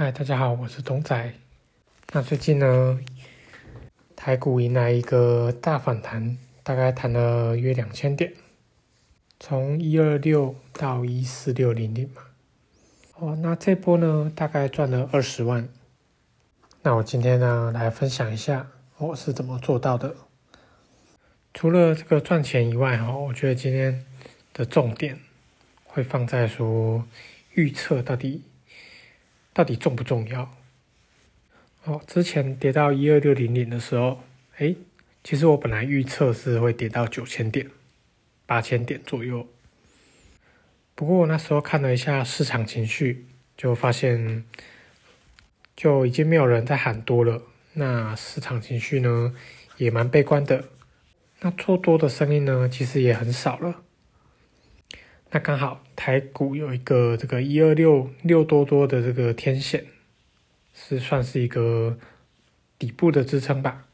嗨，大家好，我是东仔。那最近呢，台股迎来一个大反弹，大概弹了约两千点，从一二六到一四六零零嘛。哦，那这波呢，大概赚了二十万。那我今天呢，来分享一下我是怎么做到的。除了这个赚钱以外，哈，我觉得今天的重点会放在说预测到底。到底重不重要？哦，之前跌到一二六零零的时候，哎，其实我本来预测是会跌到九千点、八千点左右。不过我那时候看了一下市场情绪，就发现就已经没有人在喊多了。那市场情绪呢，也蛮悲观的。那做多的声音呢，其实也很少了。那刚好台股有一个这个一二六六多多的这个天线，是算是一个底部的支撑吧。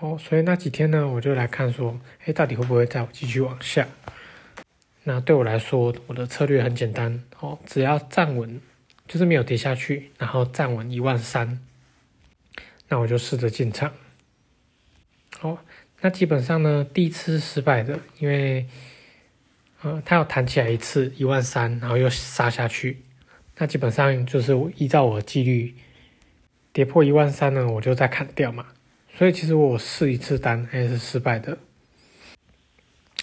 哦，所以那几天呢，我就来看说，哎，到底会不会再继续往下？那对我来说，我的策略很简单，哦，只要站稳，就是没有跌下去，然后站稳一万三，那我就试着进场。好，那基本上呢，第一次失败的，因为。呃，它要弹起来一次一万三，然后又杀下去，那基本上就是依照我的纪律，跌破一万三呢，我就再砍掉嘛。所以其实我试一次单还是失败的，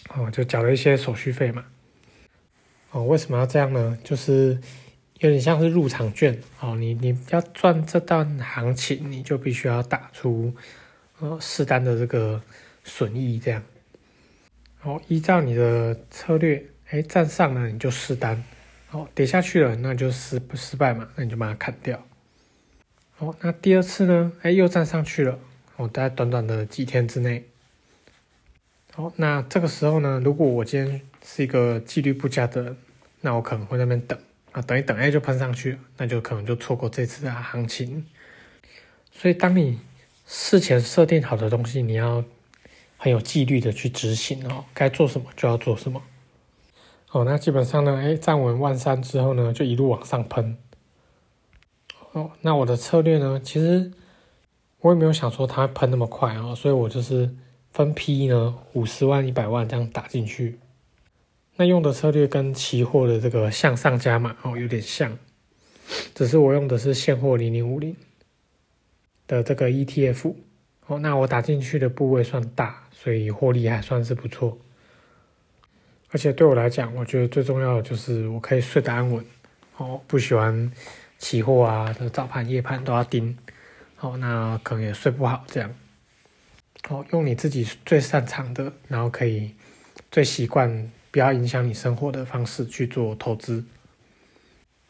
哦，就缴了一些手续费嘛。哦，为什么要这样呢？就是有点像是入场券哦，你你要赚这段行情，你就必须要打出呃试单的这个损益这样。哦，依照你的策略，哎，站上了你就试单，哦，跌下去了那就失不失败嘛，那你就把它砍掉。哦，那第二次呢，哎，又站上去了，哦，在短短的几天之内。好，那这个时候呢，如果我今天是一个纪律不佳的人，那我可能会那边等啊，等一等，哎，就喷上去了，那就可能就错过这次的行情。所以，当你事前设定好的东西，你要。很有纪律的去执行哦，该做什么就要做什么。哦，那基本上呢，哎，站稳万三之后呢，就一路往上喷。哦，那我的策略呢，其实我也没有想说它喷那么快啊，所以我就是分批呢，五十万、一百万这样打进去。那用的策略跟期货的这个向上加码哦有点像，只是我用的是现货零零五零的这个 ETF。哦，那我打进去的部位算大。所以获利还算是不错，而且对我来讲，我觉得最重要的就是我可以睡得安稳。哦，不喜欢期货啊的早盘、夜盘都要盯，哦，那可能也睡不好这样。哦，用你自己最擅长的，然后可以最习惯、不要影响你生活的方式去做投资。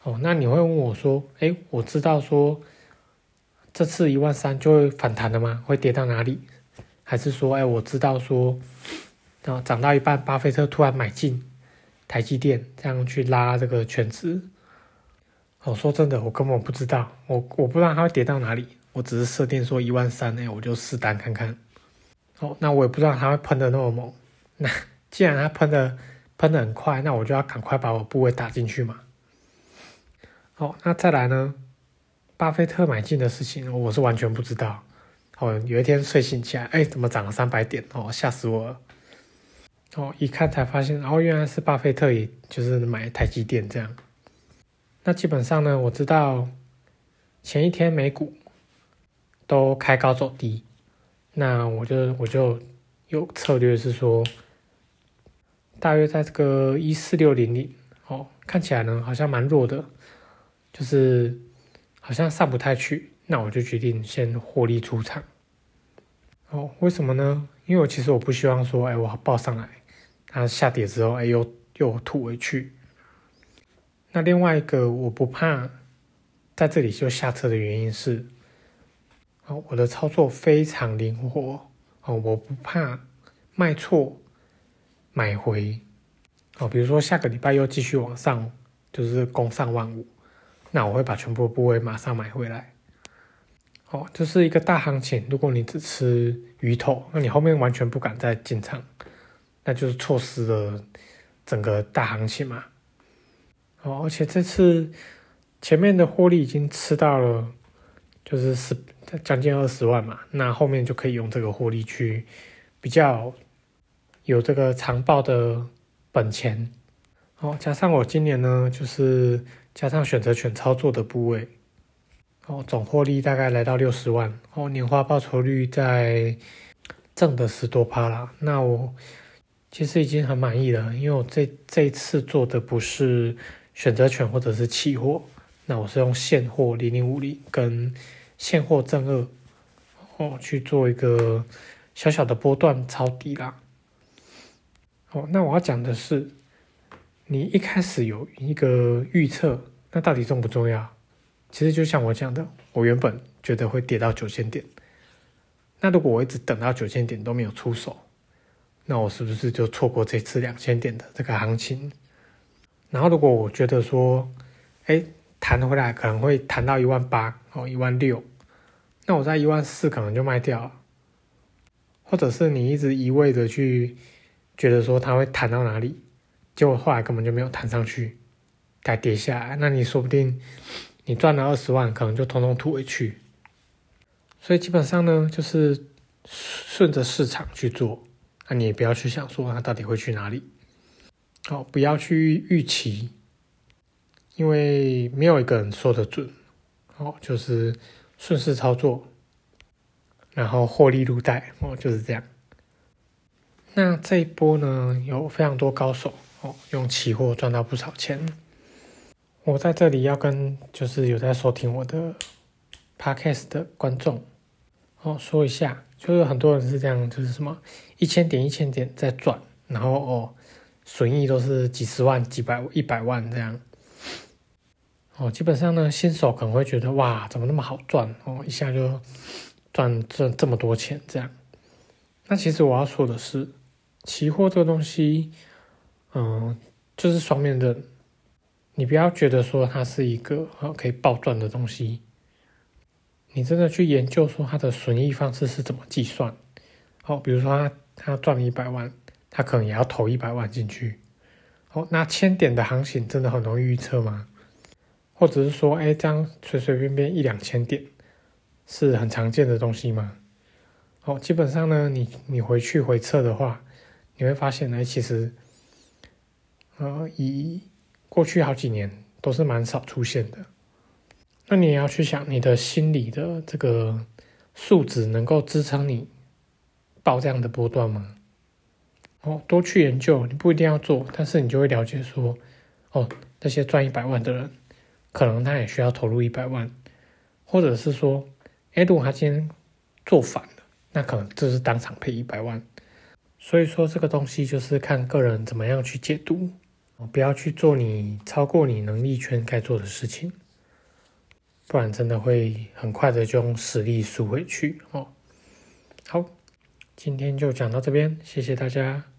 哦，那你会问我说：“哎，我知道说这次一万三就会反弹了吗？会跌到哪里？”还是说，哎，我知道说，然后涨到一半，巴菲特突然买进台积电，这样去拉这个全值。我说真的，我根本不知道，我我不知道它会跌到哪里，我只是设定说一万三，哎，我就试单看看。哦，那我也不知道它会喷的那么猛。那既然它喷的喷的很快，那我就要赶快把我部位打进去嘛。好，那再来呢？巴菲特买进的事情，我是完全不知道。哦，有一天睡醒起来，哎，怎么涨了三百点？哦，吓死我了！哦，一看才发现，哦，原来是巴菲特，也就是买台积电这样。那基本上呢，我知道前一天美股都开高走低，那我就我就有策略是说，大约在这个一四六零零，哦，看起来呢好像蛮弱的，就是好像上不太去。那我就决定先获利出场。哦，为什么呢？因为我其实我不希望说，哎，我报上来，它下跌之后，哎，又又吐回去。那另外一个我不怕在这里就下车的原因是，哦，我的操作非常灵活。哦，我不怕卖错买回。哦，比如说下个礼拜又继续往上，就是攻上万五，那我会把全部部位马上买回来。哦，这是一个大行情。如果你只吃鱼头，那你后面完全不敢再进场，那就是错失了整个大行情嘛。哦，而且这次前面的获利已经吃到了，就是十将近二十万嘛，那后面就可以用这个获利去比较有这个长报的本钱。哦，加上我今年呢，就是加上选择权操作的部位，哦，总获利大概来到六十万，哦，年化报酬率在正的十多趴啦。那我其实已经很满意了，因为我这这一次做的不是选择权或者是期货，那我是用现货零零五零跟现货正二，哦，去做一个小小的波段抄底啦。哦，那我要讲的是。你一开始有一个预测，那到底重不重要？其实就像我讲的，我原本觉得会跌到九千点，那如果我一直等到九千点都没有出手，那我是不是就错过这次两千点的这个行情？然后如果我觉得说，哎，弹回来可能会弹到一万八哦，一万六，那我在一万四可能就卖掉了，或者是你一直一味的去觉得说它会弹到哪里？结果后来根本就没有弹上去，该跌下来，那你说不定你赚了二十万，可能就通通吐回去。所以基本上呢，就是顺着市场去做，那你也不要去想说它到底会去哪里，哦，不要去预期，因为没有一个人说的准，哦，就是顺势操作，然后获利入袋，哦，就是这样。那这一波呢，有非常多高手。用期货赚到不少钱。我在这里要跟就是有在收听我的 podcast 的观众哦说一下，就是很多人是这样，就是什么一千点一千点在赚，然后哦损益都是几十万、几百、一百万这样。哦，基本上呢，新手可能会觉得哇，怎么那么好赚哦，一下就赚这这么多钱这样。那其实我要说的是，期货这个东西。嗯，就是双面刃，你不要觉得说它是一个啊可以暴赚的东西，你真的去研究说它的损益方式是怎么计算。哦，比如说他他赚了一百万，他可能也要投一百万进去。哦，那千点的行情真的很容易预测吗？或者是说，哎，这样随随便便一两千点是很常见的东西吗？哦，基本上呢，你你回去回测的话，你会发现呢，其实。呃，以过去好几年都是蛮少出现的。那你也要去想，你的心理的这个素质能够支撑你报这样的波段吗？哦，多去研究，你不一定要做，但是你就会了解说，哦，那些赚一百万的人，可能他也需要投入一百万，或者是说，哎，如果他今天做反了，那可能就是当场赔一百万。所以说，这个东西就是看个人怎么样去解读。不要去做你超过你能力圈该做的事情，不然真的会很快的就用实力输回去哦。好，今天就讲到这边，谢谢大家。